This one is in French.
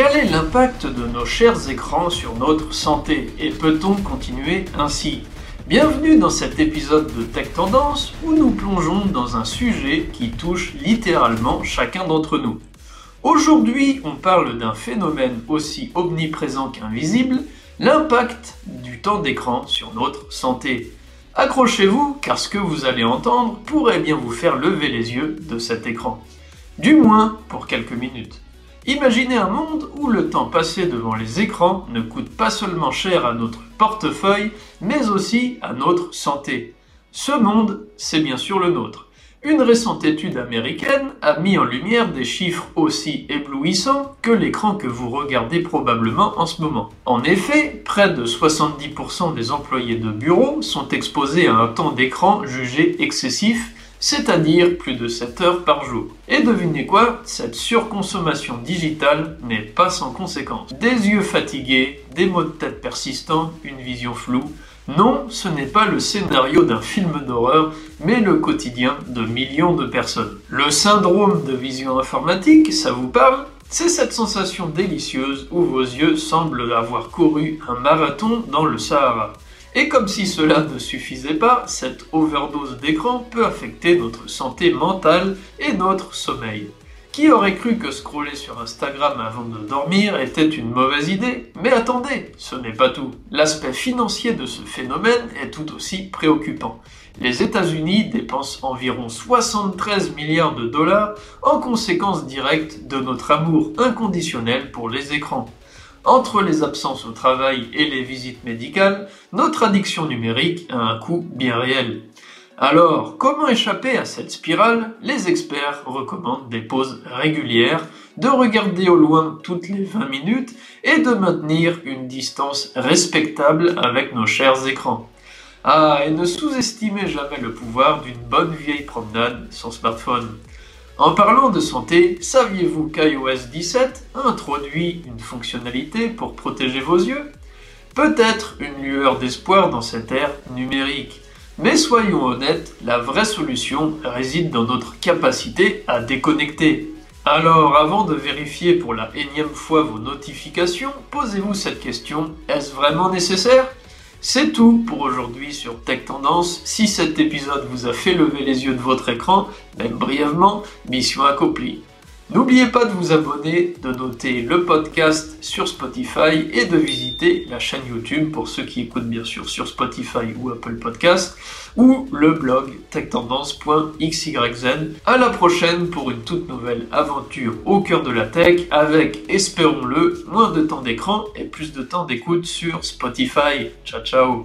Quel est l'impact de nos chers écrans sur notre santé et peut-on continuer ainsi Bienvenue dans cet épisode de Tech Tendance où nous plongeons dans un sujet qui touche littéralement chacun d'entre nous. Aujourd'hui, on parle d'un phénomène aussi omniprésent qu'invisible, l'impact du temps d'écran sur notre santé. Accrochez-vous car ce que vous allez entendre pourrait bien vous faire lever les yeux de cet écran. Du moins pour quelques minutes. Imaginez un monde où le temps passé devant les écrans ne coûte pas seulement cher à notre portefeuille, mais aussi à notre santé. Ce monde, c'est bien sûr le nôtre. Une récente étude américaine a mis en lumière des chiffres aussi éblouissants que l'écran que vous regardez probablement en ce moment. En effet, près de 70% des employés de bureau sont exposés à un temps d'écran jugé excessif, c'est-à-dire plus de 7 heures par jour. Et devinez quoi, cette surconsommation digitale n'est pas sans conséquences. Des yeux fatigués, des maux de tête persistants, une vision floue, non, ce n'est pas le scénario d'un film d'horreur, mais le quotidien de millions de personnes. Le syndrome de vision informatique, ça vous parle? C'est cette sensation délicieuse où vos yeux semblent avoir couru un marathon dans le Sahara. Et comme si cela ne suffisait pas, cette overdose d'écran peut affecter notre santé mentale et notre sommeil. Qui aurait cru que scroller sur Instagram avant de dormir était une mauvaise idée? Mais attendez, ce n'est pas tout. L'aspect financier de ce phénomène est tout aussi préoccupant. Les États-Unis dépensent environ 73 milliards de dollars en conséquence directe de notre amour inconditionnel pour les écrans. Entre les absences au travail et les visites médicales, notre addiction numérique a un coût bien réel. Alors, comment échapper à cette spirale? Les experts recommandent des pauses régulières, de regarder au loin toutes les 20 minutes et de maintenir une distance respectable avec nos chers écrans. Ah, et ne sous-estimez jamais le pouvoir d'une bonne vieille promenade sans smartphone. En parlant de santé, saviez-vous qu'iOS 17 a introduit une fonctionnalité pour protéger vos yeux? Peut-être une lueur d'espoir dans cette ère numérique. Mais soyons honnêtes, la vraie solution réside dans notre capacité à déconnecter. Alors avant de vérifier pour la énième fois vos notifications, posez-vous cette question, est-ce vraiment nécessaire? C'est tout pour aujourd'hui sur Tech Tendance. Si cet épisode vous a fait lever les yeux de votre écran, même brièvement, mission accomplie. N'oubliez pas de vous abonner, de noter le podcast sur Spotify et de visiter la chaîne YouTube pour ceux qui écoutent bien sûr sur Spotify ou Apple Podcast ou le blog techtendance.xyz. À la prochaine pour une toute nouvelle aventure au cœur de la tech avec, espérons-le, moins de temps d'écran et plus de temps d'écoute sur Spotify. Ciao ciao